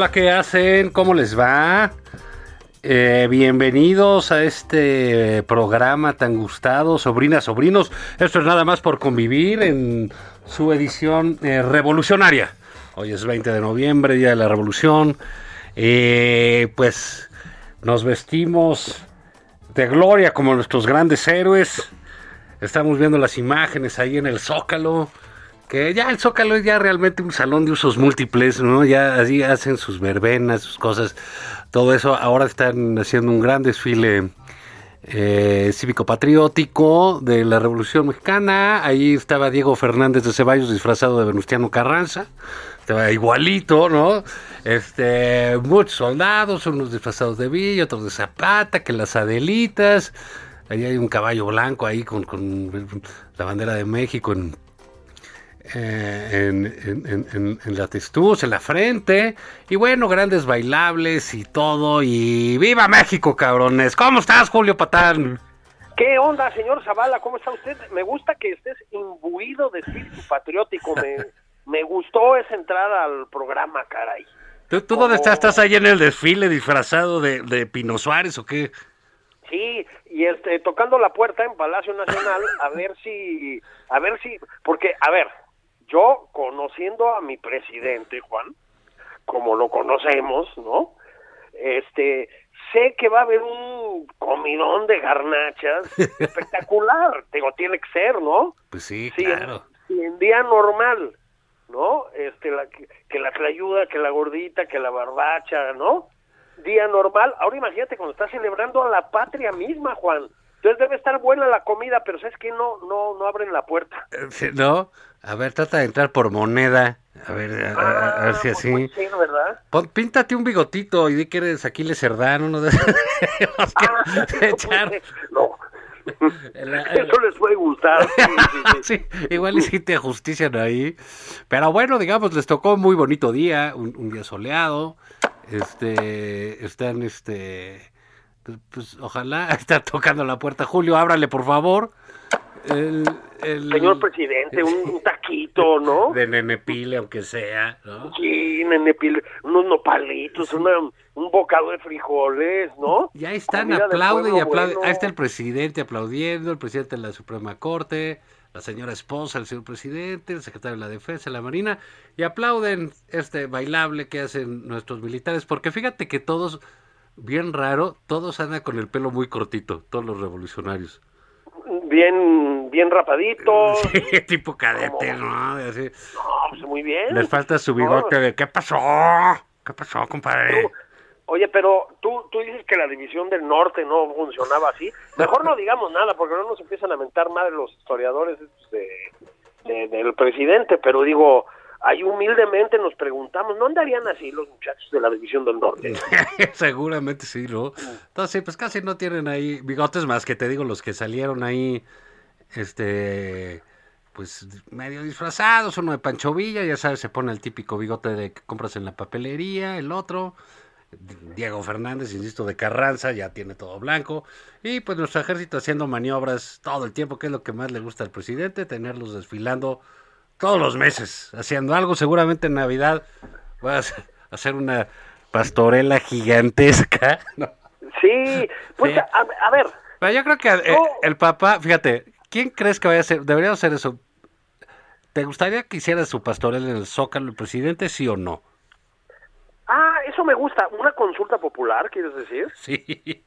Hola, ¿qué hacen? ¿Cómo les va? Eh, bienvenidos a este programa tan gustado, sobrinas, sobrinos. Esto es nada más por convivir en su edición eh, revolucionaria. Hoy es 20 de noviembre, Día de la Revolución. Eh, pues nos vestimos de gloria como nuestros grandes héroes. Estamos viendo las imágenes ahí en el Zócalo que ya el Zócalo es ya realmente un salón de usos múltiples, ¿no? Ya así hacen sus verbenas, sus cosas, todo eso. Ahora están haciendo un gran desfile eh, cívico-patriótico de la Revolución Mexicana. Ahí estaba Diego Fernández de Ceballos disfrazado de Venustiano Carranza. Estaba igualito, ¿no? Este, muchos soldados, unos disfrazados de Villa, otros de Zapata, que las Adelitas. Ahí hay un caballo blanco ahí con, con la bandera de México en eh, en, en, en, en, la testuz, en la frente. Y bueno, grandes bailables y todo. Y ¡Viva México, cabrones! ¿Cómo estás, Julio Patán? ¿Qué onda, señor Zavala? ¿Cómo está usted? Me gusta que estés imbuido de espíritu patriótico. Me, me gustó esa entrada al programa, caray. ¿Tú, tú dónde estás? ¿Estás ahí en el desfile disfrazado de, de Pino Suárez o qué? Sí, y este tocando la puerta en Palacio Nacional a ver si a ver si porque a ver, yo conociendo a mi presidente, Juan, como lo conocemos, ¿no? Este, sé que va a haber un comidón de garnachas espectacular, digo, tiene que ser, ¿no? Pues sí, sí claro. En, en día normal, ¿no? Este, la, que, que la trayuda, que la gordita, que la barbacha, ¿no? Día normal. Ahora imagínate cuando estás celebrando a la patria misma, Juan. Entonces debe estar buena la comida, pero sabes que no, no, no abren la puerta. No, a ver, trata de entrar por moneda. A ver, a, ver si Ah, así. pues, ¿verdad? Pon- píntate un bigotito y di que eres Aquiles Cerdán, uno de que Ah, echar. no. El- el- Eso les puede gustar. sí, igual y sí te ajustician ahí. Pero bueno, digamos, les tocó un muy bonito día, un, un día soleado. Este, están, este, pues, pues, ojalá, está tocando la puerta. Julio, ábrale, por favor. El, el- Señor presidente, un, un taquito, ¿no? De nenepile, aunque sea, ¿no? Sí, nene, pil- unos nopalitos, una, un bocado de frijoles, ¿no? Y ahí están, aplaude y aplaude. bueno. Ahí está el presidente aplaudiendo, el presidente de la Suprema Corte, la señora esposa del señor presidente, el secretario de la Defensa, la Marina, y aplauden este bailable que hacen nuestros militares, porque fíjate que todos, bien raro, todos andan con el pelo muy cortito, todos los revolucionarios. Bien, bien rapadito. Sí, tipo cadete, ¿no? Así. No, pues muy bien. Les falta su bigote No. de ¿qué pasó? ¿Qué pasó, compadre? Tú- Oye, pero tú, tú dices que la división del norte no funcionaba así. Mejor no digamos nada, porque no nos empiezan a mentar madre los historiadores de, de- del presidente. Pero digo, ahí humildemente nos preguntamos, ¿no andarían así los muchachos de la división del norte? Seguramente sí, ¿no? Entonces, pues casi no tienen ahí bigotes más que te digo los que salieron ahí, este, pues medio disfrazados, uno de Pancho Villa, ya sabes, se pone el típico bigote de que compras en la papelería, el otro, Diego Fernández, insisto, de Carranza, ya tiene todo blanco. Y pues nuestro ejército haciendo maniobras todo el tiempo, que es lo que más le gusta al presidente, tenerlos desfilando todos los meses, haciendo algo. Seguramente en Navidad va a hacer una pastorela gigantesca. ¿no? Sí, pues Sí. A, a ver, Pero yo creo que eh, No. el papá, fíjate, ¿quién crees que vaya a ser? Debería hacer eso. ¿Te gustaría que hiciera su pastorela en el Zócalo el presidente, sí o no? ah, eso me gusta, una consulta popular, ¿quieres decir? Sí.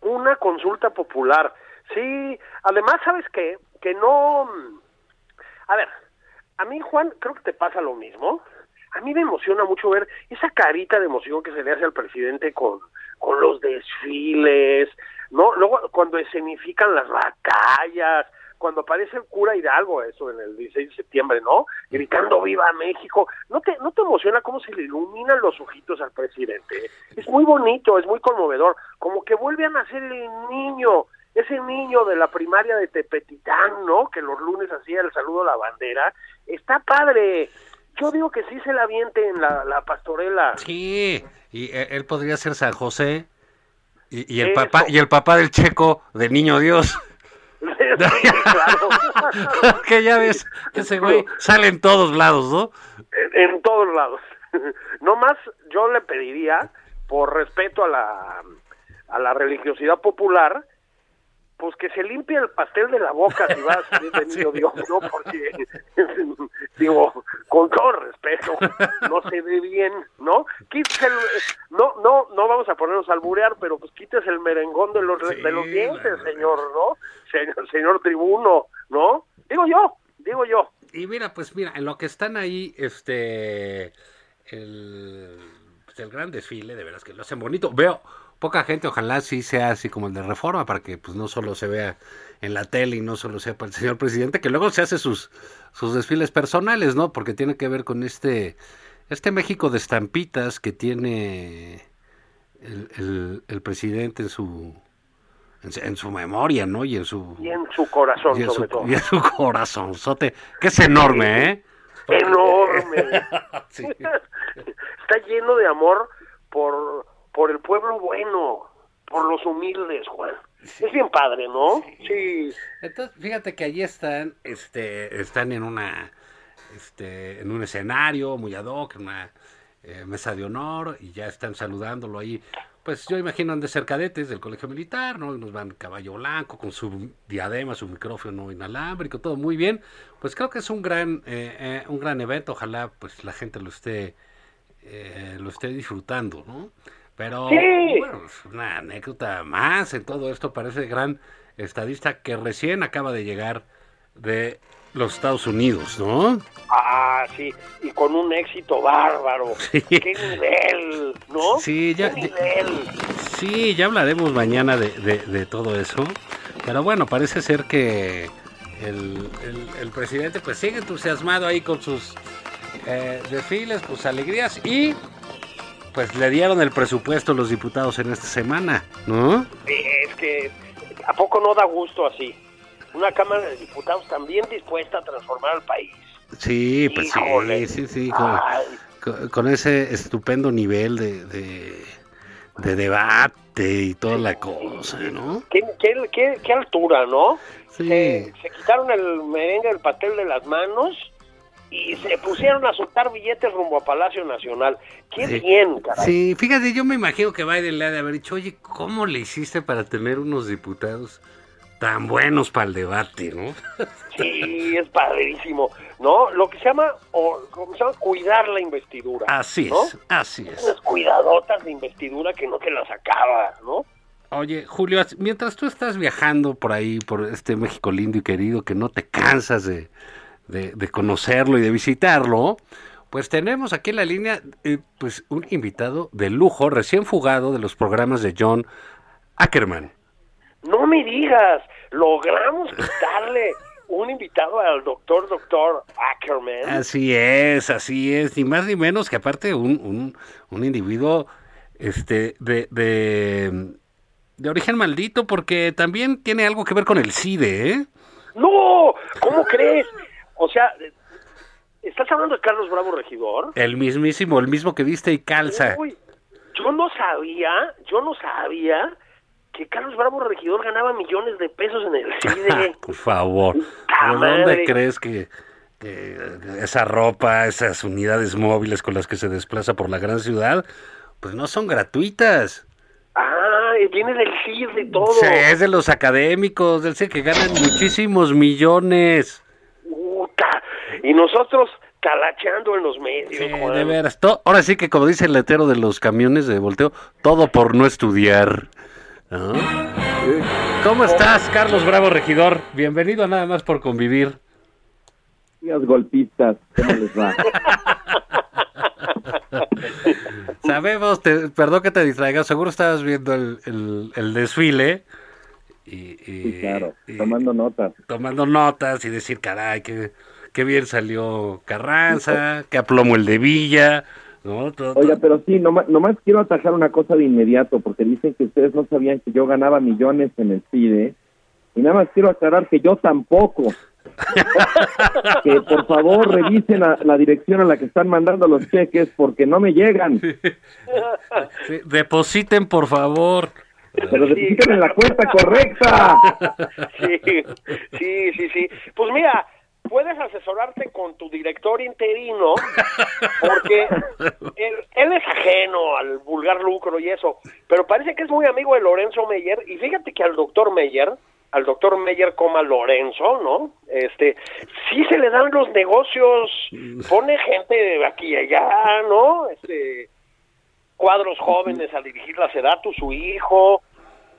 Una consulta popular. Sí, además, ¿sabes qué? Que no... A ver, a mí, Juan, creo que te pasa lo mismo. A mí me emociona mucho ver esa carita de emoción que se le hace al presidente con, con los desfiles, ¿no? Luego, cuando escenifican las batallas, cuando aparece el cura Hidalgo, eso en el 16 de septiembre, ¿no? Gritando ¡Viva México! ¿No te, ¿No te emociona cómo se le iluminan los ojitos al presidente? Es muy bonito, es muy conmovedor, como que vuelve a nacer el niño, ese niño de la primaria de Tepetitán, ¿no? Que los lunes hacía el saludo a la bandera. Está padre. Yo digo que sí se la aviente en la, la pastorela. Sí. Y eh, él podría ser San José y, y el Eso. papá y el papá del Checo de Niño Dios. Sí, claro. que ya ves, ese güey sale en todos lados, ¿no? en, en todos lados. No más, yo le pediría, por respeto a la, a la religiosidad popular, pues que se limpie el pastel de la boca si va a salir de niño Dios, ¿no? Porque, digo, con todo respeto, no se ve bien, ¿no? Quítese el, no, no, no vamos a ponernos a alburear, pero pues quítese el merengón de los, Sí, de los dientes, señor, ¿no? Señor, señor tribuno, ¿no? Digo yo, digo yo. Y mira, pues mira, en lo que están ahí, este, el, pues, el gran desfile, de veras que lo hacen bonito. Veo poca gente, ojalá sí sea así como el de Reforma, para que pues no solo se vea en la tele y no solo sea para el señor presidente, que luego se hace sus, sus desfiles personales, ¿no? Porque tiene que ver con este, este México de estampitas que tiene el, el, el presidente en su, en, su- en su memoria, ¿no? Y en su... Y en su corazón, y en sobre su, todo. y en su corazonzote, que es enorme, ¿eh? enorme. Sí. Está lleno de amor por, por el pueblo bueno, por los humildes, Juan. Es bien padre, ¿no? Sí. Entonces, fíjate que allí están, este, están en una, este, en un escenario muy ad hoc, en una eh, mesa de honor, y ya están saludándolo ahí. Pues yo imagino han de ser cadetes del colegio militar, ¿no? Y nos van caballo blanco con su diadema, su micrófono inalámbrico, todo muy bien. Pues creo que es un gran, eh, eh, un gran evento. Ojalá pues la gente lo esté, eh, lo esté disfrutando, ¿no? Pero Sí. bueno, una anécdota más en todo esto para ese gran estadista que recién acaba de llegar de los Estados Unidos, ¿no? Ah, sí. Y con un éxito bárbaro. Sí. ¡Qué nivel! ¿no? Sí, ya- ¡Qué nivel! Sí, ya hablaremos mañana de, de- de todo eso. Pero bueno, parece ser que el, el- el presidente pues sigue entusiasmado ahí con sus eh, desfiles, sus alegrías y pues le dieron el presupuesto los diputados en esta semana, ¿no? Es que, ¿a poco no da gusto así? Una Cámara de Diputados también dispuesta a transformar al país. Sí, pues Híjole. sí, sí, sí, con, Ay, con- con ese estupendo nivel de, de, de debate y toda la cosa, ¿no? qué, qué, qué- qué altura, ¿no? Sí. Se, se quitaron el merengue del pastel de las manos y se pusieron a soltar billetes rumbo a Palacio Nacional. ¡Qué Sí. bien, caray! Sí, fíjate, yo me imagino que Biden le ha de haber dicho, oye, ¿cómo le hiciste para tener unos diputados tan buenos para el debate, no? Sí, es padrísimo, ¿no? Lo que se llama, o, ¿cómo se llama? Cuidar la investidura. Así ¿no? es, así es. Unas cuidadotas de investidura que no te las acabas, ¿no? Oye, Julio, mientras tú estás viajando por ahí, por este México lindo y querido, que no te cansas de, de- de conocerlo y de visitarlo, pues tenemos aquí en la línea eh, pues un invitado de lujo, recién fugado de los programas de John Ackerman. No me digas, logramos quitarle un invitado al doctor, doctor Ackerman. Así es, así es, ni más ni menos que aparte un, un, un individuo este de, de, de origen maldito, porque también tiene algo que ver con el CIDE, ¿eh? ¡No! ¿Cómo crees? O sea, ¿estás hablando de Carlos Bravo Regidor? El mismísimo, el mismo que viste y calza. Uy, yo no sabía, yo no sabía que Carlos Bravo Regidor ganaba millones de pesos en el CIDE. Por favor. ¿Pero ¿Dónde crees que, que esa ropa, esas unidades móviles con las que se desplaza por la gran ciudad, pues no son gratuitas? Ah, viene del CID y todo. Sí, es de los académicos del CID que ganan muchísimos millones. Y nosotros talacheando en los medios. Sí, de veras. ahora sí que como dice el letero de los camiones de volteo, todo por no estudiar. ¿Cómo estás, Carlos Bravo Regidor? Bienvenido a Nada más por convivir. Días golpistas, ¿cómo les va? Sabemos, perdón que te distraigas, seguro estabas viendo el, desfile. Y, sí, claro, tomando notas. Tomando notas y decir, caray, que qué bien salió Carranza, qué aplomo el de Villa. ¿no? Oiga, pero sí, nomás, nomás quiero atajar una cosa de inmediato, porque dicen que ustedes no sabían que yo ganaba millones en el CIDE, y nada más quiero aclarar que yo tampoco. que por favor revisen la dirección a la que están mandando los cheques, porque no me llegan. depositen, por favor. Pero depositen en la cuenta correcta. Sí, sí, sí, sí. Pues mira, puedes asesorarte con tu director interino, porque él, es ajeno al vulgar lucro y eso, pero parece que es muy amigo de Lorenzo Meyer, y fíjate que al doctor Meyer, al doctor Meyer coma Lorenzo, ¿no? Este, sí se le dan los negocios, pone gente de aquí y allá, ¿no? Este, cuadros jóvenes a dirigir la Sedatu, su hijo,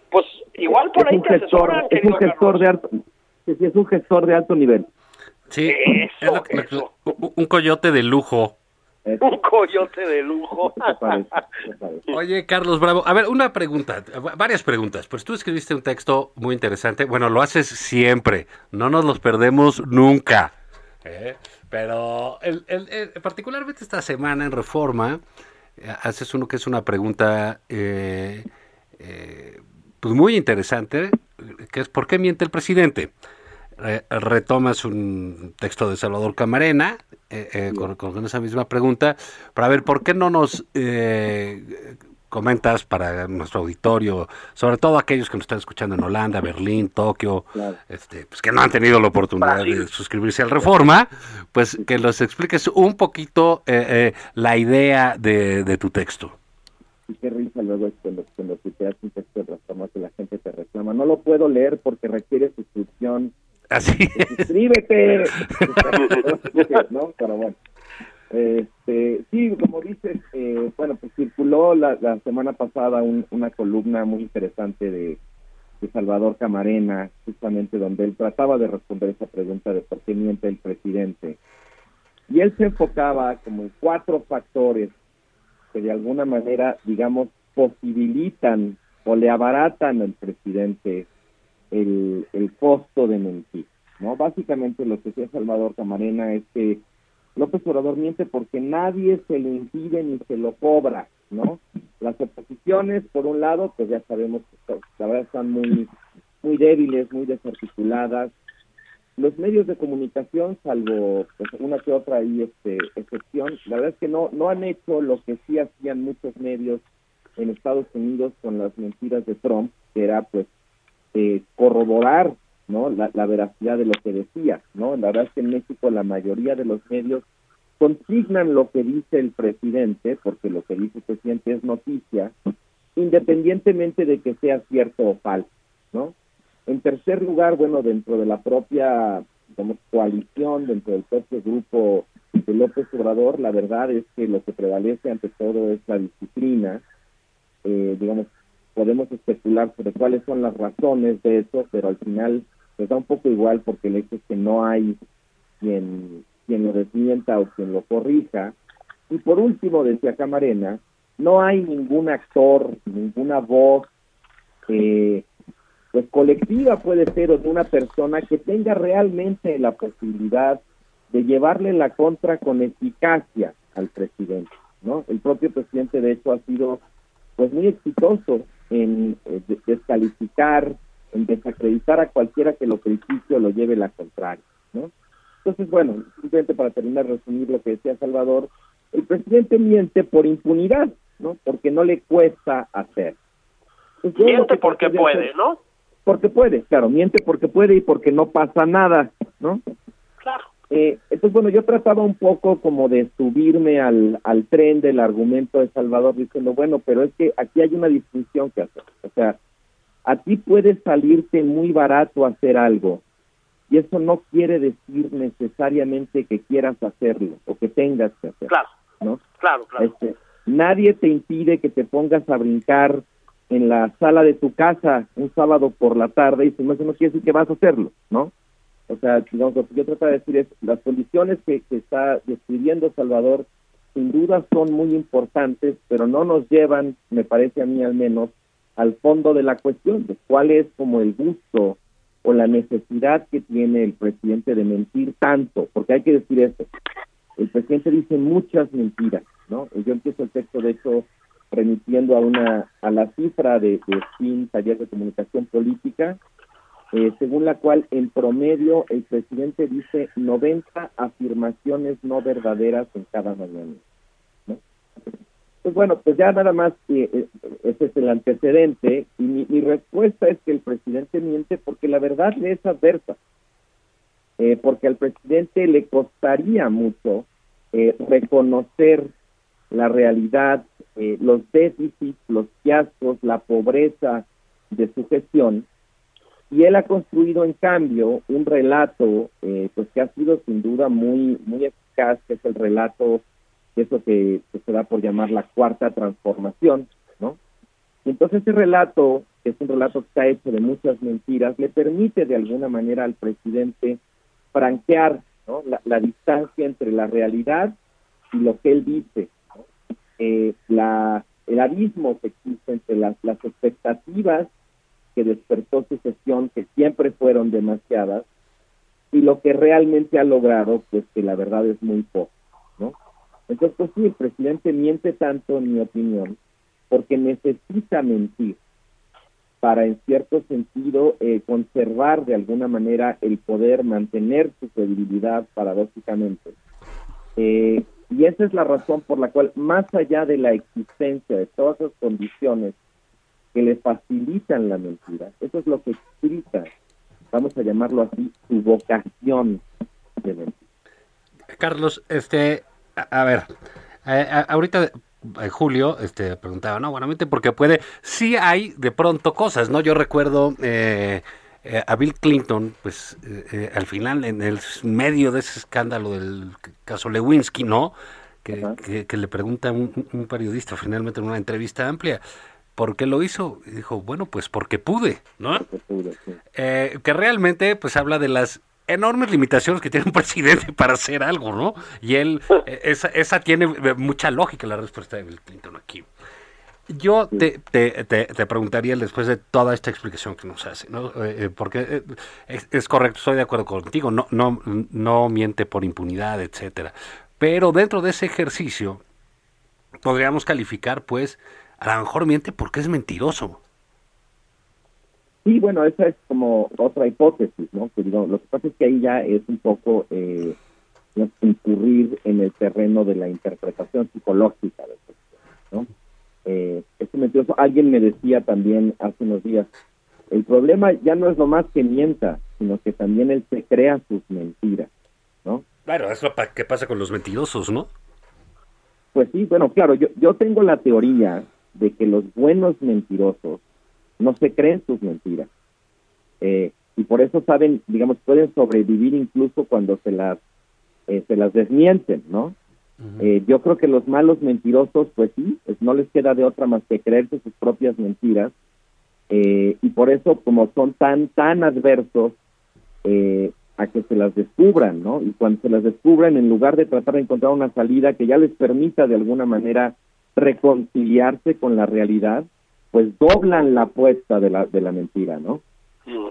pues igual por ahí te asesoran. Es un gestor de alto, es un gestor de alto nivel. Sí, un coyote de lujo. Un coyote de lujo. Oye, Carlos Bravo, a ver, una pregunta, varias preguntas. Pues tú escribiste un texto muy interesante. Bueno, lo haces siempre, no nos los perdemos nunca. ¿eh? Pero el, particularmente esta semana en Reforma, eh, haces uno que es una pregunta eh, pues muy interesante, que es ¿por qué miente el presidente? Retomas un texto de Salvador Camarena eh, eh, con, esa misma pregunta para ver por qué no nos eh, comentas para nuestro auditorio, sobre todo aquellos que nos están escuchando en Holanda, Berlín, Tokio, este, pues que no han tenido la oportunidad de suscribirse al Reforma, pues que los expliques un poquito la idea de, tu texto. Y qué risa luego es cuando, cuando un texto de Reforma que la gente te reclama. No lo puedo leer porque requiere suscripción Así. Suscríbete. ¿no? Pero bueno. Este, sí, como dices, eh, bueno, pues circuló la, la semana pasada una columna muy interesante de, de, Salvador Camarena, justamente donde él trataba de responder esa pregunta de por qué miente el presidente. Y él se enfocaba como en cuatro factores que de alguna manera, digamos, posibilitan o le abaratan al presidente el, el costo de mentir. ¿no? Básicamente lo que decía Salvador Camarena es que López Obrador miente porque nadie se lo impide ni se lo cobra, ¿no? Las oposiciones, por un lado, pues ya sabemos que la verdad están muy, muy débiles, muy desarticuladas. Los medios de comunicación, salvo pues, una que otra ahí este, excepción, la verdad es que no, no han hecho lo que sí hacían muchos medios en Estados Unidos con las mentiras de Trump, que era pues eh, corroborar no la, veracidad de lo que decía no la verdad es que en México la mayoría de los medios consignan lo que dice el presidente porque lo que dice el presidente es noticia independientemente de que sea cierto o falso no en tercer lugar bueno dentro de la propia digamos, coalición dentro del propio grupo de López Obrador la verdad es que lo que prevalece ante todo es la disciplina eh, digamos podemos especular sobre cuáles son las razones de eso, pero al final pues da un poco igual porque el hecho es que no hay quien, quien lo desmienta o quien lo corrija. Y por último, decía Camarena, no hay ningún actor, ninguna voz eh, pues colectiva puede ser o de una persona que tenga realmente la posibilidad de llevarle la contra con eficacia al presidente, ¿no? El propio presidente de hecho ha sido pues muy exitoso en eh, descalificar, en desacreditar a cualquiera que lo critique o lo lleve la contraria, ¿no? Entonces, bueno, simplemente para terminar, resumir lo que decía Salvador, el presidente miente por impunidad, ¿no? Porque no le cuesta hacer. Entonces, Miente que porque puede, hacer- ¿no? Porque puede, claro, miente porque puede y porque no pasa nada, ¿no? Eh, entonces, bueno, yo trataba un poco como de subirme al, al tren del argumento de Salvador diciendo, bueno, pero es que aquí hay una distinción que hacer. O sea, a ti puede salirte muy barato hacer algo y eso no quiere decir necesariamente que quieras hacerlo o que tengas que hacerlo, Claro, ¿no? claro, claro. Este, nadie te impide que te pongas a brincar en la sala de tu casa un sábado por la tarde y pues, no, eso no quiere decir que vas a hacerlo, ¿no? O sea, digamos, lo que yo trato de decir es, las condiciones que, que está describiendo Salvador sin duda son muy importantes, pero no nos llevan, me parece a mí al menos, al fondo de la cuestión, de cuál es como el gusto o la necesidad que tiene el presidente de mentir tanto, porque hay que decir esto, el presidente dice muchas mentiras, ¿no? Yo empiezo el texto, de hecho, remitiendo a una a la cifra de, de SPIN, Taller de Comunicación Política, eh, según la cual en promedio el presidente dice 90 afirmaciones no verdaderas en cada mañana. Pues bueno, pues ya nada más, eh, eh, ese es el antecedente, y mi, respuesta es que el presidente miente porque la verdad le es adversa eh, porque al presidente le costaría mucho reconocer la realidad, los déficits, los fiascos, la pobreza de su gestión, y él ha construido en cambio un relato eh, pues que ha sido sin duda muy muy eficaz, que es el relato eso que, que se da por llamar la cuarta transformación, ¿no? Entonces ese relato, que es un relato que está hecho de muchas mentiras, le permite de alguna manera al presidente franquear ¿no? la, distancia entre la realidad y lo que él dice. Eh, la, el abismo que existe entre las, las expectativas que despertó su gestión, que siempre fueron demasiadas, y lo que realmente ha logrado, pues que la verdad es muy poco, ¿no? Entonces, pues sí, el presidente miente tanto, en mi opinión, porque necesita mentir para, en cierto sentido, eh, conservar de alguna manera el poder, mantener su credibilidad, paradójicamente. Eh, y esa es la razón por la cual, más allá de la existencia de todas esas condiciones que le facilitan la mentira, eso es lo que explica, vamos a llamarlo así, su vocación de mentir. Carlos, este, a, a ver, eh, a- ahorita eh, Julio este, preguntaba, no, buenamente porque puede, sí hay de pronto cosas, ¿no? Yo recuerdo eh, eh, a Bill Clinton, pues eh, eh, al final, en el medio de ese escándalo del caso Lewinsky, ¿no? Que, Ajá. que- que le pregunta un, un periodista finalmente en una entrevista amplia, ¿por qué lo hizo? Y dijo, bueno, pues porque pude, ¿no? que pudo, sí. eh, que realmente pues habla de las enormes limitaciones que tiene un presidente para hacer algo, ¿no? Y él, eh, esa, esa tiene eh, mucha lógica la respuesta de Bill Clinton aquí. Yo te, te, te, te preguntaría después de toda esta explicación que nos hace, ¿no? Eh, porque es, es correcto, estoy de acuerdo contigo, no, no, no miente por impunidad, etcétera. Pero dentro de ese ejercicio podríamos calificar, pues, a lo mejor miente porque es mentiroso. Sí, bueno, esa es como otra hipótesis, ¿no? Que digo, lo que pasa es que ahí ya es un poco eh, incurrir en el terreno de la interpretación psicológica de esto, ¿no? Eh, este mentiroso, alguien me decía también hace unos días, el problema ya no es lo más que mienta, sino que también él se crea sus mentiras, ¿no? Claro, es lo pa- que pasa con los mentirosos, ¿no? Pues sí, bueno, claro, yo, yo tengo la teoría de que los buenos mentirosos no se creen sus mentiras. Eh, y por eso saben, digamos, pueden sobrevivir incluso cuando se las, eh, se las desmienten, ¿no? Eh, yo creo que los malos mentirosos, pues sí, pues no les queda de otra más que creerse sus propias mentiras. Eh, y por eso, como son tan, tan adversos eh, a que se las descubran, ¿no? Y cuando se las descubran, en lugar de tratar de encontrar una salida que ya les permita de alguna manera reconciliarse con la realidad, pues doblan la apuesta de la, de la mentira, ¿no? Mm.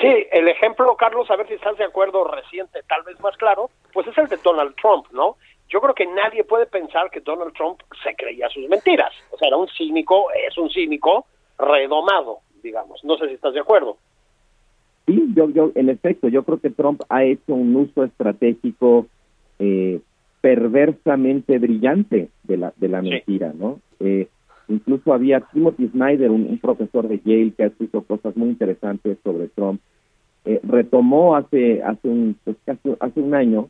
Sí, el ejemplo, Carlos, a ver si estás de acuerdo, reciente, tal vez más claro, pues es el de Donald Trump, ¿no? Yo creo que nadie puede pensar que Donald Trump se creía sus mentiras. O sea, era un cínico, es un cínico redomado, digamos. No sé si estás de acuerdo. Sí, yo, yo, en efecto, yo creo que Trump ha hecho un uso estratégico eh, perversamente brillante de la, de la Sí. mentira, ¿no? Eh, incluso había Timothy Snyder, un, profesor de Yale que ha escrito cosas muy interesantes sobre Trump, eh, retomó hace hace un pues, hace un año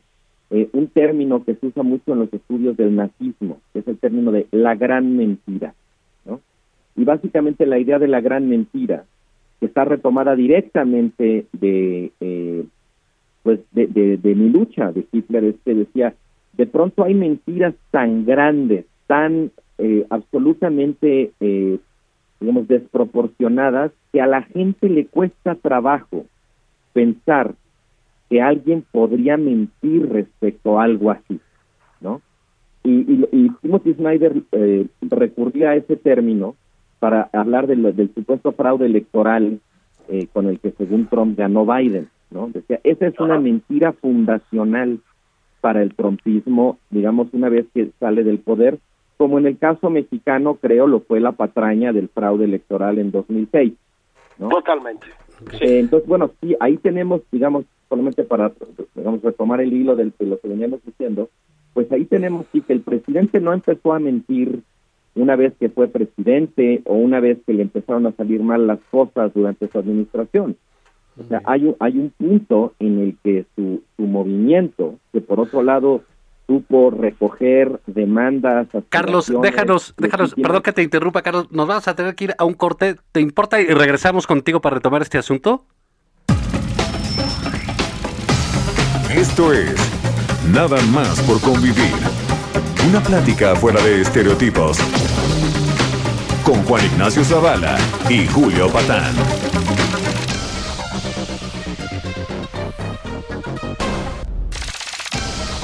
eh, un término que se usa mucho en los estudios del nazismo, que es el término de la gran mentira, ¿no? Y básicamente la idea de la gran mentira, que está retomada directamente de eh, pues de, de, mi lucha de Hitler, es que decía, de pronto hay mentiras tan grandes, tan eh, absolutamente, digamos, desproporcionadas, que a la gente le cuesta trabajo pensar que alguien podría mentir respecto a algo así, ¿no? Y, y, Timothy Snyder eh, recurría a ese término para hablar del supuesto fraude electoral eh, con el que según Trump ganó Biden, ¿no? Decía, esa es una mentira fundacional para el trumpismo, digamos, una vez que sale del poder, como en el caso mexicano, creo, lo fue la patraña del fraude electoral en 2006. ¿no? Totalmente. Eh, entonces, bueno, sí, ahí tenemos, digamos, solamente para digamos, retomar el hilo de lo que veníamos diciendo, pues ahí tenemos sí que el presidente no empezó a mentir una vez que fue presidente o una vez que le empezaron a salir mal las cosas durante su administración. O sea, hay un, hay un punto en el que su, su movimiento, que por otro lado supo recoger demandas. Carlos, déjanos, déjanos, perdón que te interrumpa, Carlos, nos vamos a tener que ir a un corte. ¿Te importa y regresamos contigo para retomar este asunto? Esto es Nada más por convivir. Una plática fuera de estereotipos. Con Juan Ignacio Zavala y Julio Patán.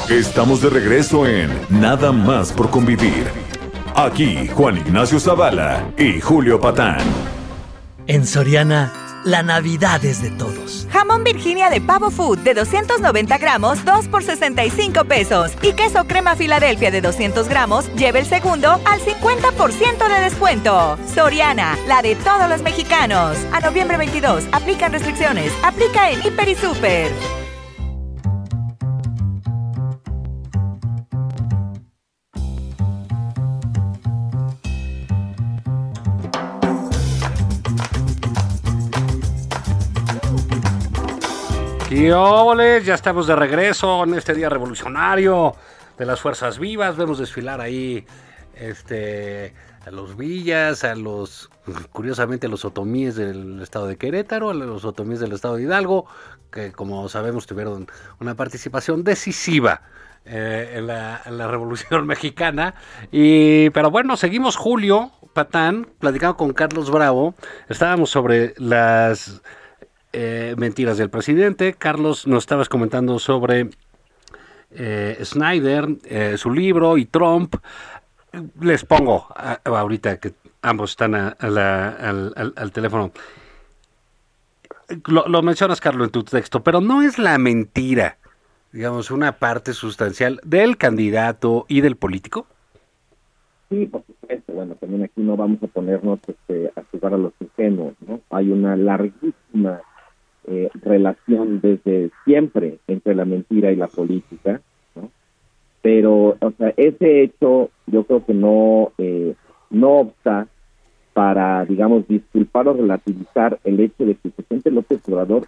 Estamos de regreso en Nada más por convivir. Aquí Juan Ignacio Zavala y Julio Patán. En Soriana la Navidad es de todos. Jamón Virginia de Pavo Food de 290 gramos, 2 por 65 pesos. Y queso crema Filadelfia de 200 gramos, lleve el segundo al 50% de descuento. Soriana, la de todos los mexicanos. A noviembre 22, aplican restricciones. Aplica en Hiper y Super. Y ya estamos de regreso en este día revolucionario de las fuerzas vivas. Vemos desfilar ahí este, a los villas, a los, curiosamente, a los otomíes del estado de Querétaro, a los otomíes del estado de Hidalgo, que como sabemos tuvieron una participación decisiva eh, en, la, en, la, Revolución Mexicana. Y, pero bueno, seguimos Julio Patán, platicando con Carlos Bravo. Estábamos sobre las eh, mentiras del presidente. Carlos, nos estabas comentando sobre eh, Snyder, eh, su libro y Trump. Les pongo ahorita que ambos están al, teléfono. Lo, lo, mencionas, Carlos, en tu texto, pero no es la mentira, digamos, una parte sustancial del candidato y del político. Sí, por supuesto. Bueno, también aquí no vamos a ponernos este, a jugar a los ingenuos, ¿no? Hay una larguísima eh, relación desde siempre entre la mentira y la política. Pero, o sea, ese hecho yo creo que no, eh, no obsta para, digamos, disculpar o relativizar el hecho de que el presidente López Obrador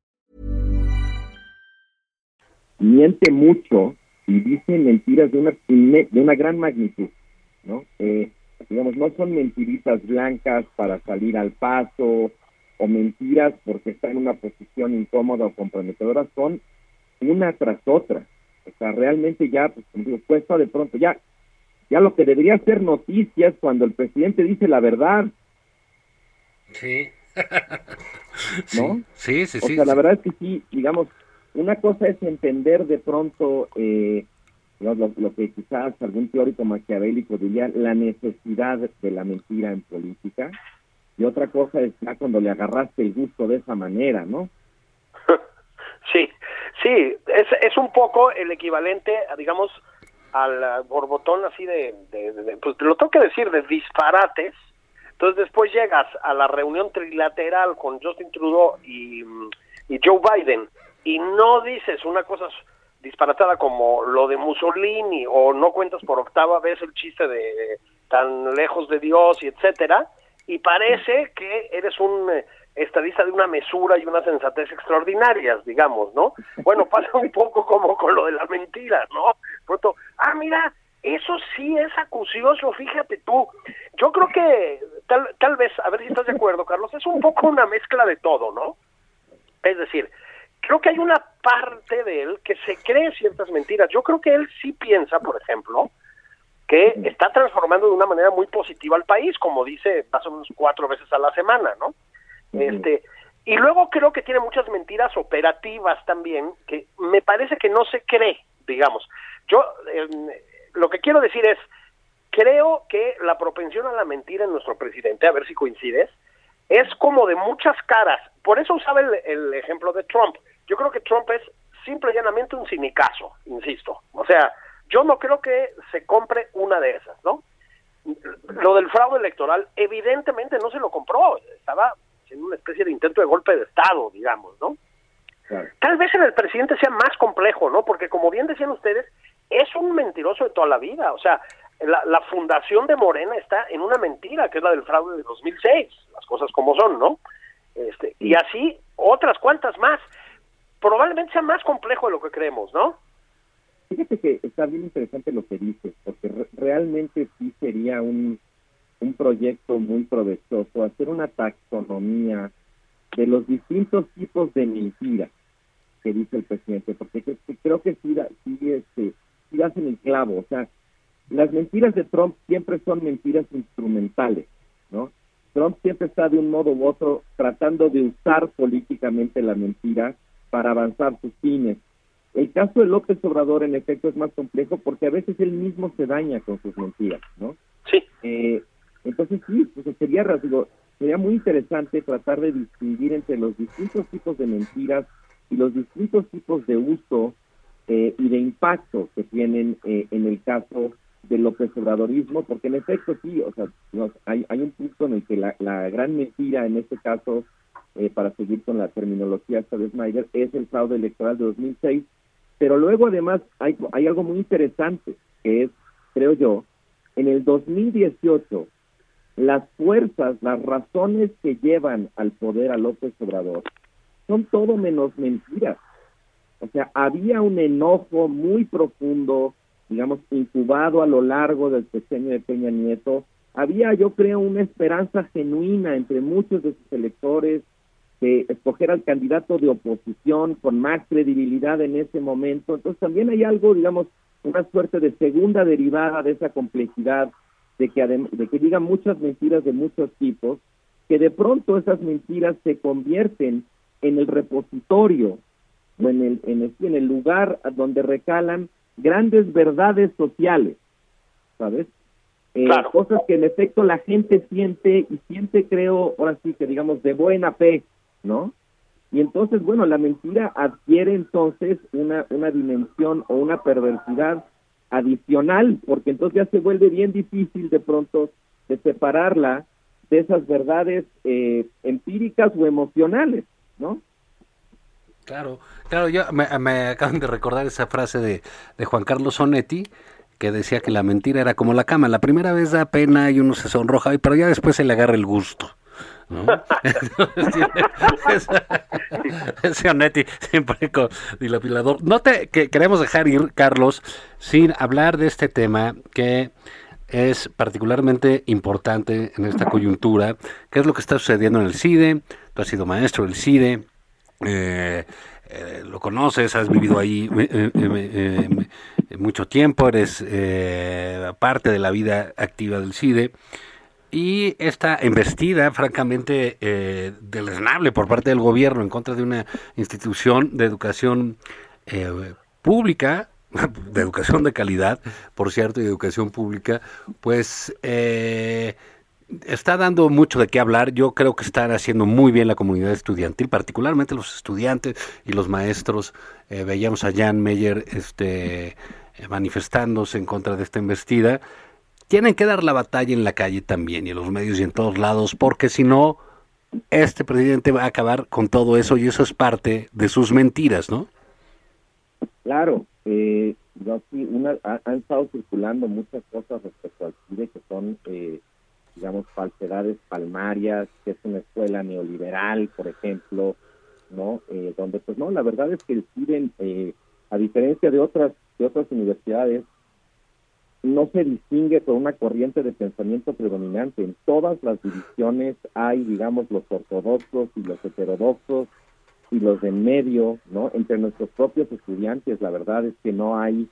Miente mucho y dice mentiras de una, de una gran magnitud, ¿no? Eh, digamos, no son mentiritas blancas para salir al paso o mentiras porque está en una posición incómoda o comprometedora, son una tras otra. O sea, realmente ya, pues, puesto de pronto, ya, ya lo que debería ser noticias cuando el presidente dice la verdad. Sí. ¿No? Sí, sí, sí. O sea, la verdad es que sí, digamos, una cosa es entender de pronto, eh, lo, que quizás algún teórico maquiavélico diría la necesidad de la mentira en política, y otra cosa es ya cuando le agarraste el gusto de esa manera, ¿no? Sí, sí, es, es un poco el equivalente, a, digamos, al borbotón así de, de, pues lo tengo que decir, de disparates. Entonces después llegas a la reunión trilateral con Justin Trudeau y Joe Biden y no dices una cosa disparatada como lo de Mussolini o no cuentas por octava vez el chiste de tan lejos de Dios y etcétera y parece que eres un eh, estadista de una mesura y una sensatez extraordinarias, digamos, ¿no? Bueno, pasa un poco como con lo de la mentira, ¿no? Pronto, ah, mira, eso sí es acucioso, fíjate tú. Yo creo que tal, tal vez, a ver si estás de acuerdo, Carlos, es un poco una mezcla de todo, ¿no? Es decir, creo que hay una parte de él que se cree ciertas mentiras. Yo creo que él sí piensa, por ejemplo, que está transformando de una manera muy positiva al país, como dice más o menos cuatro veces a la semana, ¿no? Este, y luego creo que tiene muchas mentiras operativas también, que me parece que no se cree, digamos. Yo lo que quiero decir es, creo que la propensión a la mentira en nuestro presidente, a ver si coincides, es como de muchas caras. Por eso usaba el, el ejemplo de Trump. Yo creo que Trump es simple y llanamente un cinicazo, insisto. O sea, yo no creo que se compre una de esas, ¿no? Lo del fraude electoral, evidentemente no se lo compró, estaba en una especie de intento de golpe de Estado, digamos, ¿no? Tal vez en el presidente sea más complejo, ¿no? Porque como bien decían ustedes, es un mentiroso de toda la vida, o sea, la, la fundación de Morena está en una mentira, que es la del fraude de 2006, las cosas como son, ¿no? Este, y así otras cuantas más. Probablemente sea más complejo de lo que creemos, ¿no? Fíjate que está bien interesante lo que dices, porque realmente sí sería un, un proyecto muy provechoso hacer una taxonomía de los distintos tipos de mentiras que dice el presidente, porque creo que sí, sí, este, sí hacen el clavo, o sea, las mentiras de Trump siempre son mentiras instrumentales, ¿no? Trump siempre está de un modo u otro tratando de usar políticamente la mentira para avanzar sus fines. El caso de López Obrador, en efecto, es más complejo porque a veces él mismo se daña con sus mentiras, ¿no? Sí. Eh, entonces, sí, pues sería, digo, sería muy interesante tratar de distinguir entre los distintos tipos de mentiras y los distintos tipos de uso eh, y de impacto que tienen eh, en el caso del López Obradorismo, porque en efecto sí, o sea, hay, hay un punto en el que la, la gran mentira en este caso, para seguir con la terminología de Snyder, es el fraude electoral de 2006, pero luego además hay, hay algo muy interesante, que es, creo yo, en el 2018, las fuerzas, las razones que llevan al poder a López Obrador, son todo menos mentiras. O sea, había un enojo muy profundo, digamos, incubado a lo largo del sexenio de Peña Nieto. Había, yo creo, una esperanza genuina entre muchos de sus electores, escoger al candidato de oposición con más credibilidad en ese momento. Entonces también hay algo, digamos, una suerte de segunda derivada de esa complejidad, de que, de que digan muchas mentiras de muchos tipos, que de pronto esas mentiras se convierten en el repositorio o en el, en el, en el lugar donde recalan grandes verdades sociales, ¿sabes? Eh, cosas que en efecto la gente siente y siente, creo, ahora sí que digamos, de buena fe, ¿no? Y entonces, bueno, la mentira adquiere entonces una, una dimensión o una perversidad adicional, porque entonces ya se vuelve bien difícil de pronto de separarla de esas verdades eh, empíricas o emocionales, ¿no? Claro, claro, yo me, acaban de recordar esa frase de, de Juan Carlos Sonetti, que decía que la mentira era como la cama, la primera vez da pena y uno se sonroja, pero ya después se le agarra el gusto. ¿No? Ese siempre con dilapilador. No te que queremos dejar ir, Carlos, sin hablar de este tema que es particularmente importante en esta coyuntura, que es lo que está sucediendo en el CIDE. Tú has sido maestro del CIDE, eh, eh, lo conoces, has vivido ahí eh, mucho tiempo, eres parte de la vida activa del CIDE y esta embestida, francamente, eh, deleznable por parte del gobierno en contra de una institución de educación eh, pública de educación de calidad, por cierto, y educación pública, pues eh, está dando mucho de qué hablar. Yo creo que están haciendo muy bien la comunidad estudiantil, particularmente los estudiantes y los maestros. Eh, veíamos a Jan Meyer este, eh, manifestándose en contra de esta investida. Tienen que dar la batalla en la calle también y en los medios y en todos lados, porque si no, este presidente va a acabar con todo eso y eso es parte de sus mentiras, ¿no? Claro, eh, yo una, han estado circulando muchas cosas respecto al CIDE que son, eh, digamos, falsedades palmarias, que es una escuela neoliberal, por ejemplo, ¿no? Eh, donde, pues no, la verdad es que el CIDE, eh, a diferencia de otras, de otras universidades, no se distingue por una corriente de pensamiento predominante. En todas las divisiones hay, digamos, los ortodoxos y los heterodoxos y los de medio, ¿no? Entre nuestros propios estudiantes, la verdad es que no hay,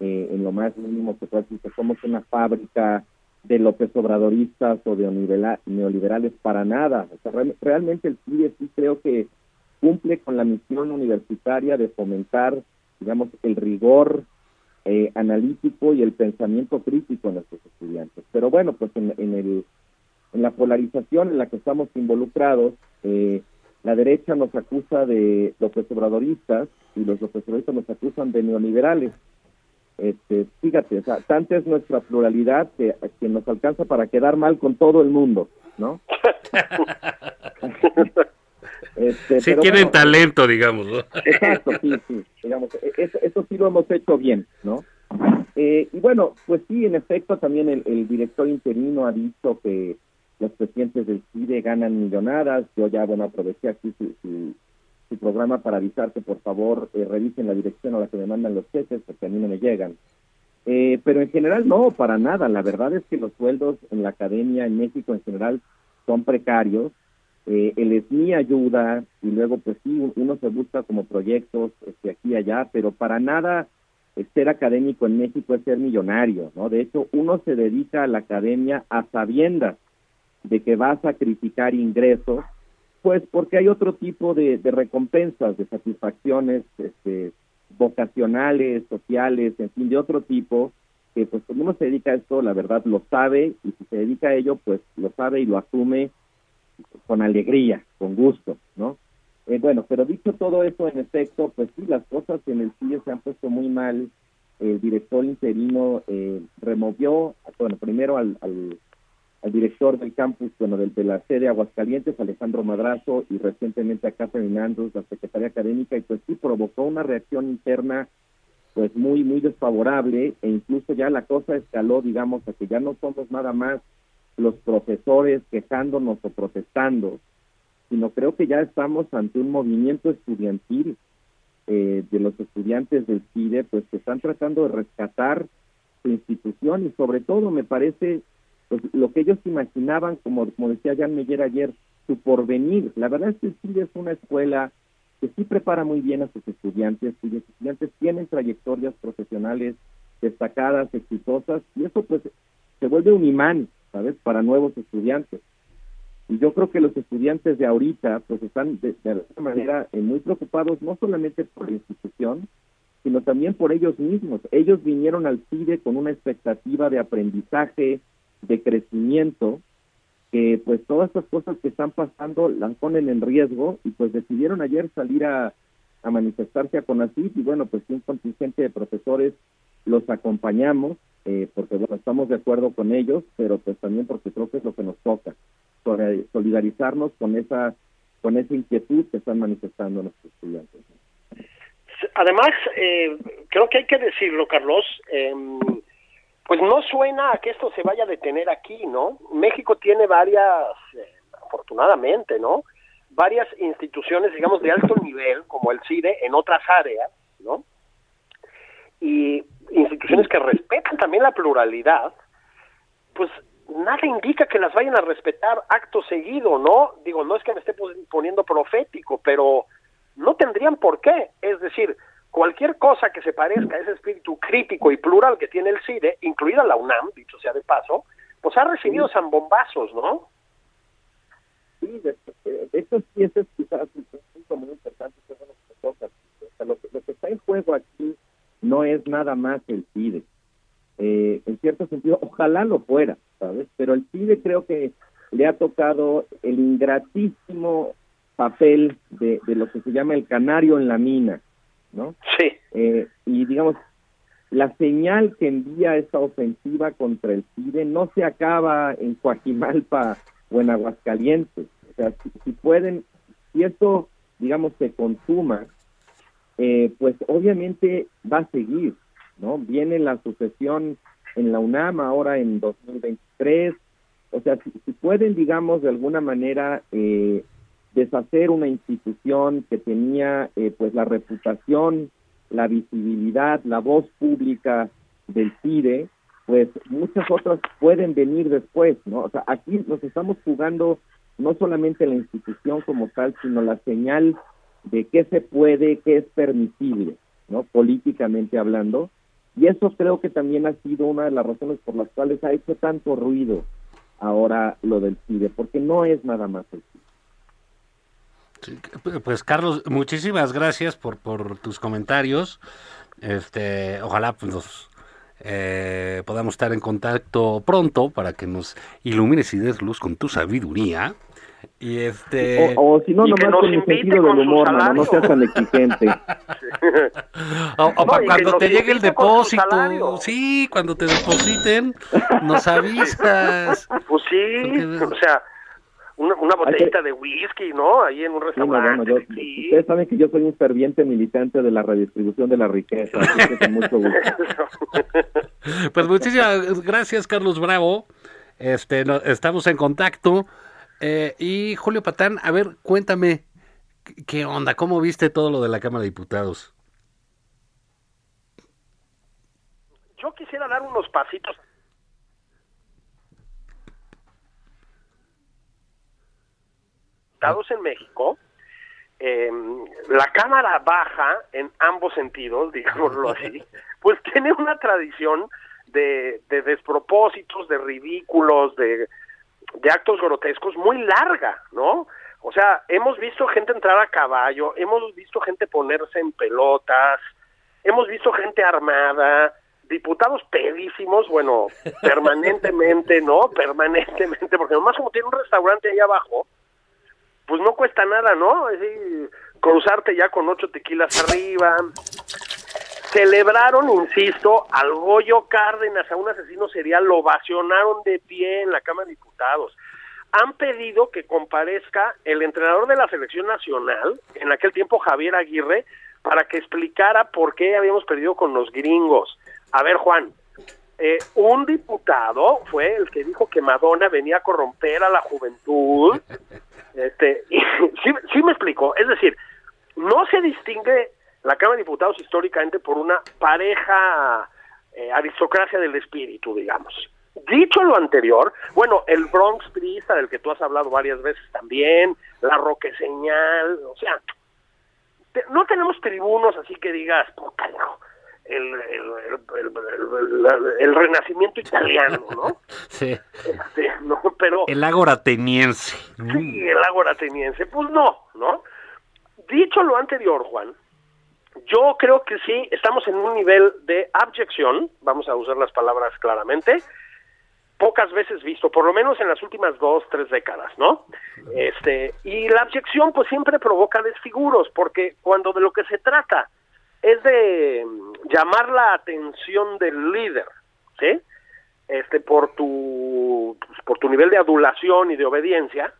eh, en lo más mínimo que decir, somos una fábrica de López Obradoristas o de neoliberales para nada. O sea, realmente el CIDE sí creo que cumple con la misión universitaria de fomentar, digamos, el rigor eh, analítico y el pensamiento crítico en nuestros estudiantes. Pero bueno, pues en, en, el, en la polarización en la que estamos involucrados, eh, la derecha nos acusa de López Obradoristas y los López nos acusan de neoliberales. Este, fíjate, o sea, tanta es nuestra pluralidad que, que nos alcanza para quedar mal con todo el mundo, ¿no? este, sí tienen talento, digamos. ¿no? Exacto, sí, sí, digamos, e, eso, eso, sí lo hemos hecho bien, ¿no? Eh, y bueno, pues sí, en efecto, también el, el director interino ha dicho que los presidentes del CIDE ganan millonadas. Yo ya, bueno, aproveché aquí su, su, programa para avisar que por favor eh, revisen la dirección a la que me mandan los cheques, porque a mí no me llegan. Eh, pero en general no, para nada. La verdad es que los sueldos en la academia en México en general son precarios. Eh, el SMI ayuda y luego pues sí, uno se busca como proyectos este, aquí y allá, pero para nada ser académico en México es ser millonario, ¿no? De hecho, uno se dedica a la academia a sabiendas de que va a sacrificar ingresos, pues porque hay otro tipo de, recompensas, de satisfacciones este, vocacionales, sociales, en fin, de otro tipo, que pues cuando uno se dedica a esto, la verdad lo sabe, y si se dedica a ello, pues lo sabe y lo asume con alegría, con gusto, ¿no? Eh, bueno, pero dicho todo eso, en efecto, pues sí, las cosas en el CIE se han puesto muy mal. El director interino eh, removió, bueno, primero al, al director del campus, bueno, del, de la sede Aguascalientes, Alejandro Madrazo, y recientemente a Catherine Andrews, la secretaria académica, y pues sí provocó una reacción interna pues muy, muy desfavorable, e incluso ya la cosa escaló, digamos, a que ya no somos nada más los profesores quejándonos o protestando, sino creo que ya estamos ante un movimiento estudiantil eh, de los estudiantes del CIDE, pues que están tratando de rescatar su institución y sobre todo me parece pues, lo que ellos imaginaban, como, como decía Jan Meyer ayer, su porvenir. La verdad es que sí es una escuela que sí prepara muy bien a sus estudiantes, cuyos estudiantes tienen trayectorias profesionales destacadas, exitosas, y eso pues se vuelve un imán, ¿sabes?, para nuevos estudiantes. Y yo creo que los estudiantes de ahorita pues están de, de alguna manera eh, muy preocupados no solamente por la institución, sino también por ellos mismos. Ellos vinieron al CIDE con una expectativa de aprendizaje, de crecimiento, que pues todas estas cosas que están pasando las ponen en riesgo y pues decidieron ayer salir a, manifestarse a CONACYT y bueno, pues un contingente de profesores los acompañamos eh, porque bueno, estamos de acuerdo con ellos, pero pues también porque creo que es lo que nos toca, solidarizarnos con esa con esa inquietud que están manifestando nuestros estudiantes. Además, eh, creo que hay que decirlo, Carlos, eh, pues no suena a que esto se vaya a detener aquí, ¿no? México tiene varias, eh, afortunadamente, ¿no? Varias instituciones, digamos, de alto nivel, como el CIDE, en otras áreas, ¿no? Y instituciones que respetan también la pluralidad, pues nada indica que las vayan a respetar acto seguido, ¿no? Digo, no es que me esté poniendo profético, pero no tendrían por qué. Es decir, cualquier cosa que se parezca a ese espíritu crítico y plural que tiene el CIDE, incluida la UNAM, dicho sea de paso, pues ha recibido zambombazos, ¿no? Sí, de, hecho sí, ese es un punto muy importante que nos toca. O sea, lo, que está en juego aquí no es nada más el CIDE. Eh, en cierto sentido, ojalá lo fuera, ¿sabes? Pero el CIDE creo que le ha tocado el ingratísimo papel de, de lo que se llama el canario en la mina, ¿no? Sí. Eh, y digamos, la señal que envía esta ofensiva contra el CIDE no se acaba en Coajimalpa o en Aguascalientes. O sea, si, si pueden, si esto, digamos, se consuma, eh, pues obviamente va a seguir, ¿no? Viene la sucesión en la UNAM ahora en 2023. O sea, si, pueden, digamos, de alguna manera eh, deshacer una institución que tenía, eh, pues, la reputación la visibilidad, la voz pública del CIDE, pues muchas otras pueden venir después, ¿no? O sea, aquí nos estamos jugando no solamente la institución como tal, sino la señal de qué se puede, qué es permisible, ¿no? Políticamente hablando. Y eso creo que también ha sido una de las razones por las cuales ha hecho tanto ruido ahora lo del CIDE, porque no es nada más el CIDE. Pues Carlos, muchísimas gracias por, por tus comentarios. Este, ojalá pues, nos, eh, podamos estar en contacto pronto para que nos ilumines y des luz con tu sabiduría. Y este o, o si no, nomás con el sentido del humor, no, no seas tan exigente. o, o no, para cuando te llegue el depósito, sí, cuando te depositen, nos avisas. Pues sí, Porque... o sea, una, una botellita que... de whisky, ¿no? Ahí en un restaurante. Sí, no, bueno, yo, sí. Ustedes saben que yo soy un ferviente militante de la redistribución de la riqueza, así que con mucho gusto. pues muchísimas gracias, Carlos Bravo. Este, no, estamos en contacto. Eh, y Julio Patán, a ver, cuéntame, ¿qué onda? ¿Cómo viste todo lo de la Cámara de Diputados? Yo quisiera dar unos pasitos en México, eh, la Cámara Baja, en ambos sentidos, digámoslo así, pues tiene una tradición de despropósitos, de ridículos, de, de actos grotescos muy larga, ¿no? O sea, hemos visto gente entrar a caballo, hemos visto gente ponerse en pelotas, hemos visto gente armada, diputados pedísimos, bueno, permanentemente, ¿no? Permanentemente, porque nomás como tiene un restaurante ahí abajo, pues no cuesta nada, ¿no? Es decir, cruzarte ya con ocho tequilas arriba. Celebraron, insisto, al Goyo Cárdenas, a un asesino serial, lo ovacionaron de pie en la Cámara de Diputados. Han pedido que comparezca el entrenador de la selección nacional, en aquel tiempo Javier Aguirre, para que explicara por qué habíamos perdido con los gringos. A ver, Juan, eh, un diputado fue el que dijo que Madonna venía a corromper a la juventud. Este, y, sí, sí me explico. Es decir, no se distingue la Cámara de Diputados históricamente por una pareja eh, aristocracia del espíritu, digamos. Dicho lo anterior, bueno, el Bronx Priesta, del que tú has hablado varias veces también, la Roque Señal, o sea, te, no tenemos tribunos así que digas, el, el, el, el, renacimiento italiano, ¿no? Sí. Este, no, pero... El ágora ateniense. Sí, el ágora ateniense. Pues no, ¿no? Dicho lo anterior, Juan, yo creo que sí, estamos en un nivel de abyección, vamos a usar las palabras claramente, pocas veces visto, por lo menos en las últimas dos, tres décadas, ¿no? Este, y la abyección pues siempre provoca desfiguros, porque cuando de lo que se trata es de llamar la atención del líder, ¿sí? Este, por tu, pues, por tu nivel de adulación y de obediencia,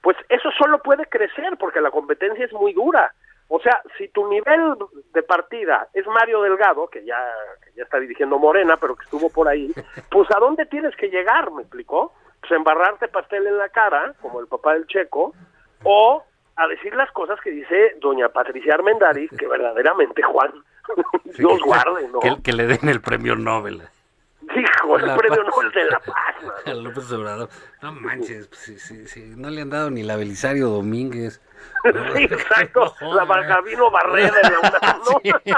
pues eso solo puede crecer porque la competencia es muy dura. O sea, si tu nivel de partida es Mario Delgado, que ya, que ya está dirigiendo Morena, pero que estuvo por ahí, pues ¿a dónde tienes que llegar? ¿Me explicó? Pues embarrarte pastel en la cara, como el papá del Checo, o a decir las cosas que dice doña Patricia Armendariz, que verdaderamente, Juan, sí, Dios guarde, ¿no? Que, que, le den el premio Nobel. Dijo, el premio Nobel de la Paz. A López Obrador. No manches, sí, sí, sí, no le han dado ni la Belisario Domínguez. sí, exacto, la Barcavino Barrera de la ¿no? sí.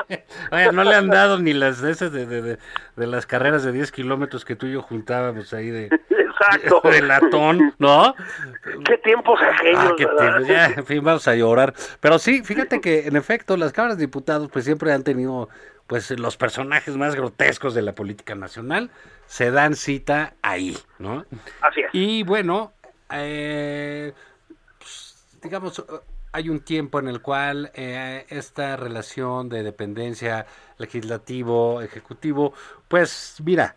Oye, no le han dado ni las de esas de, de, de, de, las carreras de 10 kilómetros que tú y yo juntábamos ahí de, exacto. de, latón, ¿no? Qué tiempos aquellos, ah, qué tiempos. Ya, en fin, vamos a llorar. Pero sí, fíjate que en efecto las cámaras de diputados pues siempre han tenido pues los personajes más grotescos de la política nacional se dan cita ahí, ¿no? Así es. Y bueno, eh, digamos, hay un tiempo en el cual eh, esta relación de dependencia legislativo-ejecutivo, pues mira,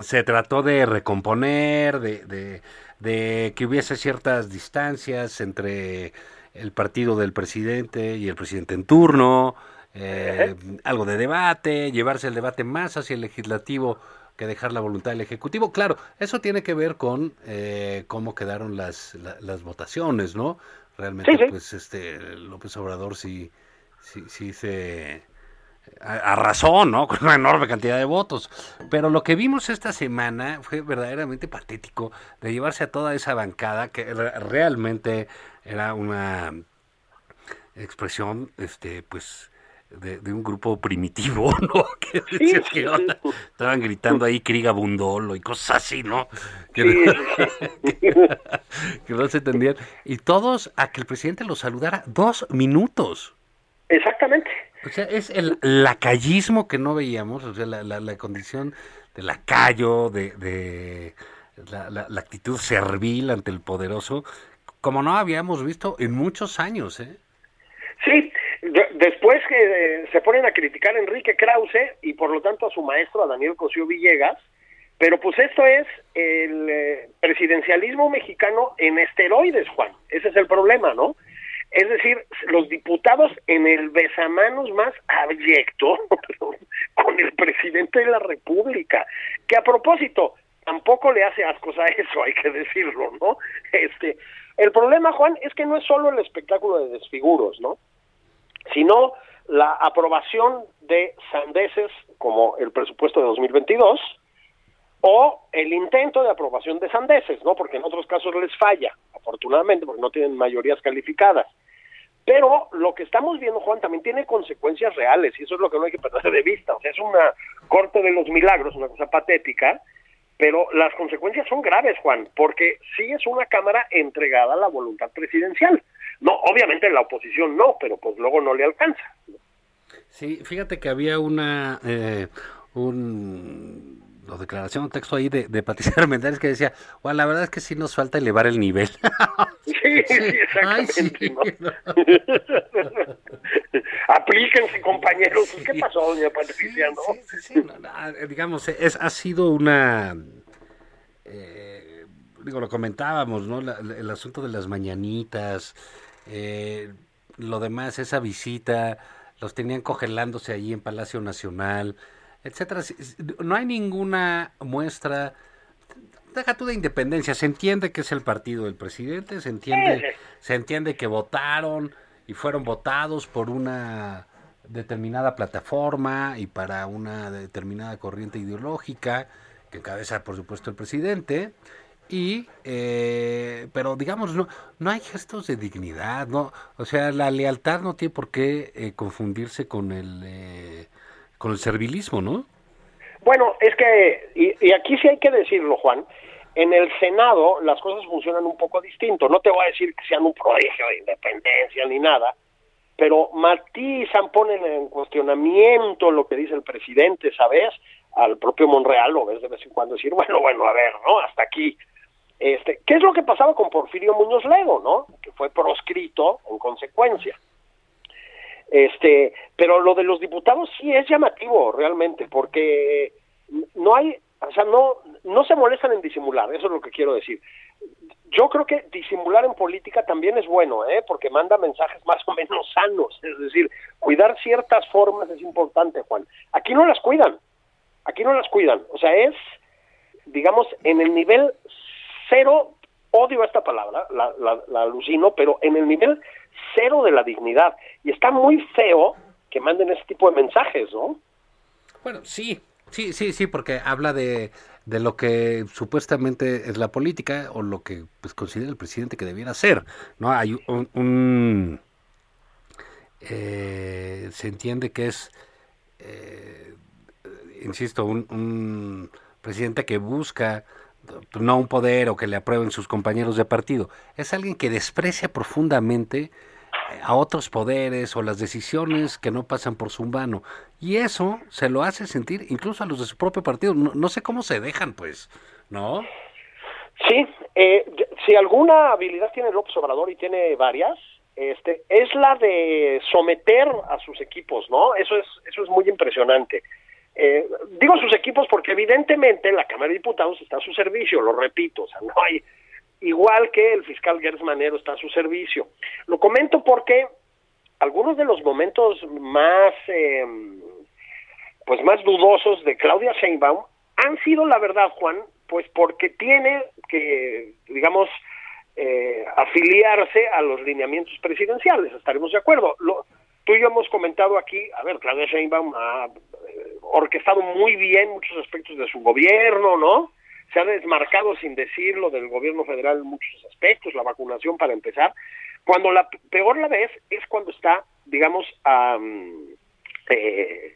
se trató de recomponer, de, de, de que hubiese ciertas distancias entre el partido del presidente y el presidente en turno, eh, algo de debate, llevarse el debate más hacia el legislativo que dejar la voluntad del ejecutivo. Claro, eso tiene que ver con eh, cómo quedaron las, la- las votaciones, ¿no? Realmente, Sí, sí. pues, este López Obrador sí, sí, sí se a, a razón, ¿no? Con una enorme cantidad de votos. Pero lo que vimos esta semana fue verdaderamente patético de llevarse a toda esa bancada que re- realmente era una expresión, este, pues, de, de un grupo primitivo, ¿no? Que sí, "¿Qué onda?". Estaban gritando ahí Kriga Bundolo y cosas así, ¿no? Que, que no se entendían. Y todos a que el presidente los saludara dos minutos. Exactamente. O sea, es el lacayismo que no veíamos, o sea, la, la, la condición de lacayo, de, de la, la- la actitud servil ante el poderoso, como no habíamos visto en muchos años, ¿eh? Sí, después que eh, se ponen a criticar a Enrique Krause y por lo tanto a su maestro, a Daniel Cosío Villegas, pero pues esto es el eh, presidencialismo mexicano en esteroides, Juan. Ese es el problema, ¿no? Es decir, los diputados en el besamanos más abyecto con el presidente de la República, que a propósito tampoco le hace ascos a eso, hay que decirlo, ¿no? Este, el problema, Juan, es que no es solo el espectáculo de desfiguros, ¿no? Sino la aprobación de sandeces como el presupuesto de 2022 o el intento de aprobación de sandeces, ¿no? Porque en otros casos les falla, afortunadamente, porque no tienen mayorías calificadas. Pero lo que estamos viendo, Juan, también tiene consecuencias reales y eso es lo que no hay que perder de vista. O sea, es una corte de los milagros, una cosa patética, pero las consecuencias son graves, Juan, porque sí es una Cámara entregada a la voluntad presidencial. No, obviamente la oposición no, pero pues luego no le alcanza. Sí, fíjate que había una eh, un o declaración, un texto ahí de, de Patricia Armendáriz que decía, bueno, la verdad es que sí nos falta elevar el nivel. Sí, sí, exactamente. sí. ¿no? Aplíquense, compañeros. ¿Qué pasó, doña Patricia? no? Sí, sí, sí, no, eh, digamos, es, ha sido una... eh, digo, lo comentábamos, ¿no? La- la- el asunto de las mañanitas, eh, lo demás, esa visita, los tenían congelándose allí en Palacio Nacional, etcétera. No hay ninguna muestra... Deja tú de independencia, se entiende que es el partido del presidente, se entiende, se entiende que votaron y fueron votados por una determinada plataforma y para una determinada corriente ideológica que encabeza por supuesto el presidente y eh, pero digamos no no hay gestos de dignidad no o sea la lealtad no tiene por qué eh, confundirse con el eh, con el servilismo no Bueno, es que, y, y aquí sí hay que decirlo, Juan, en el Senado las cosas funcionan un poco distinto. No te voy a decir que sean un prodigio de independencia ni nada, pero matizan, ponen en cuestionamiento lo que dice el presidente, ¿sabes? Al propio Monreal lo ves de vez en cuando decir, bueno, bueno, a ver, ¿no? Hasta aquí. Este, ¿Qué es lo que pasaba con Porfirio Muñoz Ledo, ¿no? Que fue proscrito en consecuencia. Este, pero lo de los diputados sí es llamativo realmente, porque no hay, o sea, no, no se molestan en disimular, eso es lo que quiero decir. Yo creo que disimular en política también es bueno, ¿eh? porque manda mensajes más o menos sanos, es decir, cuidar ciertas formas es importante, Juan. Aquí no las cuidan, aquí no las cuidan, o sea, es, digamos, en el nivel cero, odio esta palabra, la, la, la alucino, pero en el nivel cero de la dignidad. Y está muy feo que manden ese tipo de mensajes, ¿no? Bueno, sí, sí, sí, sí, porque habla de, de lo que supuestamente es la política o lo que pues, considera el presidente que debiera ser, ¿no? Hay un... eh, se entiende que es, eh, insisto, un presidente que busca no un poder o que le aprueben sus compañeros de partido, es alguien que desprecia profundamente a otros poderes o las decisiones que no pasan por su mano. Y eso se lo hace sentir incluso a los de su propio partido. No, no sé cómo se dejan, pues, ¿no? Sí, eh, si alguna habilidad tiene López Obrador y tiene varias, este, es la de someter a sus equipos, ¿no? Eso es, eso es muy impresionante. Eh, digo sus equipos porque evidentemente la Cámara de Diputados está a su servicio, lo repito, o sea, no hay, igual que el fiscal Gers Manero está a su servicio. Lo comento porque algunos de los momentos más, eh, pues más dudosos de Claudia Sheinbaum han sido, la verdad, Juan, pues porque tiene que, digamos, eh, afiliarse a los lineamientos presidenciales, estaremos de acuerdo. Lo, tú y yo hemos comentado aquí, a ver, Claudia Sheinbaum ha eh, orquestado muy bien muchos aspectos de su gobierno, ¿no? Se ha desmarcado sin decirlo del gobierno federal en muchos aspectos, la vacunación para empezar. Cuando la peor la ves es cuando está, digamos, a, eh,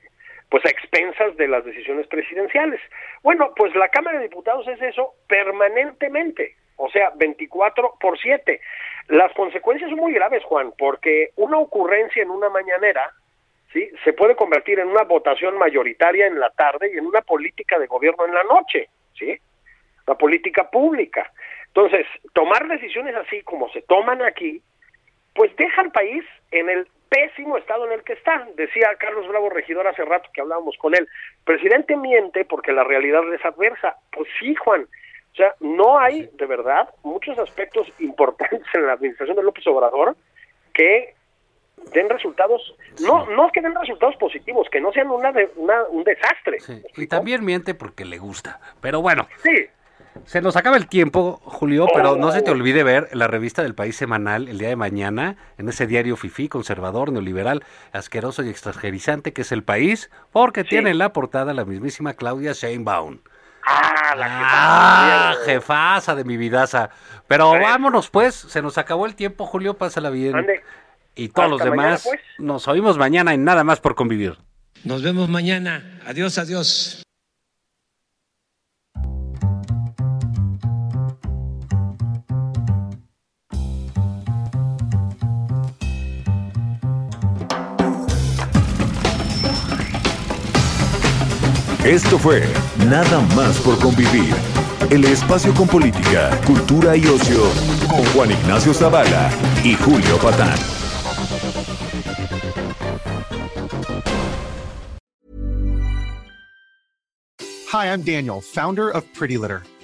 pues a expensas de las decisiones presidenciales. Bueno, pues la Cámara de Diputados es eso permanentemente, o sea, 24 por 7. Las consecuencias son muy graves, Juan, porque una ocurrencia en una mañanera, ¿sí? Se puede convertir en una votación mayoritaria en la tarde y en una política de gobierno en la noche, ¿sí? La política pública. Entonces, tomar decisiones así como se toman aquí, pues deja al país en el pésimo estado en el que está. Decía Carlos Bravo Regidor hace rato que hablábamos con él, presidente miente porque la realidad es adversa. Pues sí, Juan. O sea, no hay, de verdad, muchos aspectos importantes en la administración de López Obrador que den resultados, no no que den resultados positivos, que no sean una, una un desastre. Y también miente porque le gusta. Pero bueno. Sí. Se nos acaba el tiempo, Julio, pero no se te olvide ver la revista del País Semanal el día de mañana, en ese diario FIFI, conservador, neoliberal, asqueroso y extranjerizante que es El País, porque tiene en la portada la mismísima Claudia Sheinbaum. Ah, la ah, jefaza de mi vidaza. Pero vámonos pues, se nos acabó el tiempo, Julio, pásala bien. Y todos los demás, pues. nos oímos mañana en Nada más por convivir. Nos vemos mañana. Adiós, adiós. Esto fue Nada más por convivir. El espacio con política, cultura y ocio con Juan Ignacio Zavala y Julio Patán. Hi, I'm Daniel, founder of Pretty Litter.